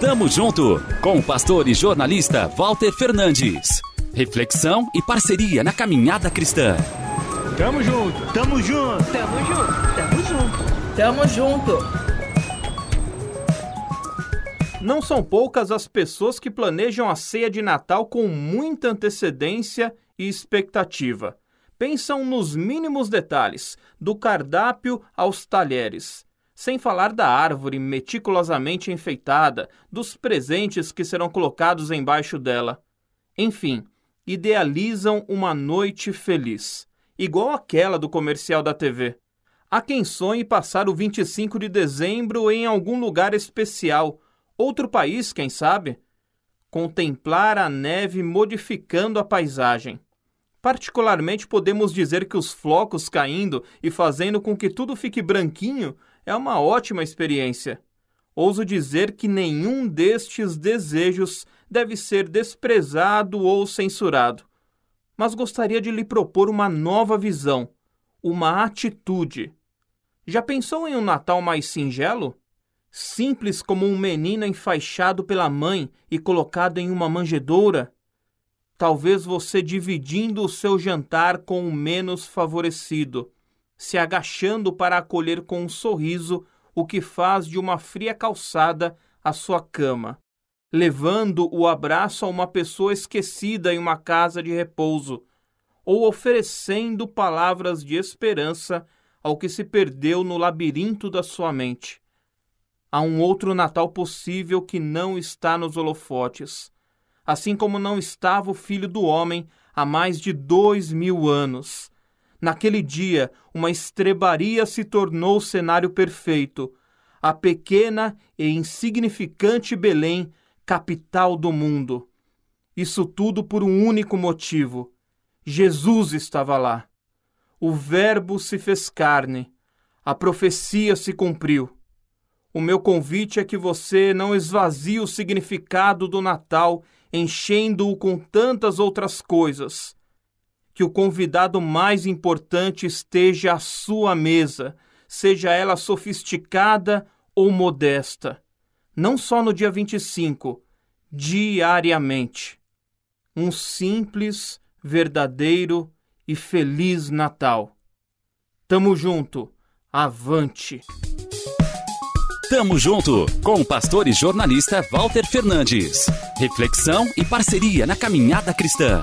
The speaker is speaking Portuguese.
Tamo junto com o pastor e jornalista Walter Fernandes. Reflexão e parceria na caminhada cristã. Tamo junto, tamo junto, tamo junto, tamo junto, tamo junto. Não são poucas as pessoas que planejam a ceia de Natal com muita antecedência e expectativa. Pensam nos mínimos detalhes, do cardápio aos talheres. Sem falar da árvore meticulosamente enfeitada, dos presentes que serão colocados embaixo dela. Enfim, idealizam uma noite feliz, igual aquela do comercial da TV. Há quem sonhe passar o 25 de dezembro em algum lugar especial, outro país, quem sabe? Contemplar a neve modificando a paisagem. Particularmente, podemos dizer que os flocos caindo e fazendo com que tudo fique branquinho é uma ótima experiência. Ouso dizer que nenhum destes desejos deve ser desprezado ou censurado. Mas gostaria de lhe propor uma nova visão, uma atitude. Já pensou em um Natal mais singelo? Simples como um menino enfaixado pela mãe e colocado em uma manjedoura? Talvez você dividindo o seu jantar com o menos favorecido se agachando para acolher com um sorriso o que faz de uma fria calçada a sua cama, levando o abraço a uma pessoa esquecida em uma casa de repouso, ou oferecendo palavras de esperança ao que se perdeu no labirinto da sua mente. Há um outro Natal possível que não está nos holofotes, assim como não estava o Filho do Homem há mais de dois mil anos Naquele dia, uma estrebaria se tornou o cenário perfeito. A pequena e insignificante Belém, capital do mundo. Isso tudo por um único motivo: Jesus estava lá. O Verbo se fez carne. A profecia se cumpriu. O meu convite é que você não esvazie o significado do Natal enchendo-o com tantas outras coisas que o convidado mais importante esteja à sua mesa, seja ela sofisticada ou modesta. Não só no dia 25, diariamente. Um simples, verdadeiro e feliz Natal. Tamo junto. Avante. Tamo junto com o pastor e jornalista Walter Fernandes. Reflexão e parceria na caminhada cristã.